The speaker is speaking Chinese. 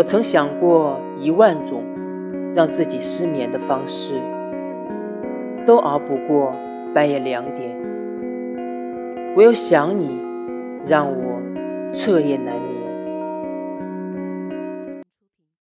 我曾想过一万种让自己失眠的方式，都熬不过半夜两点。唯有想你，让我彻夜难。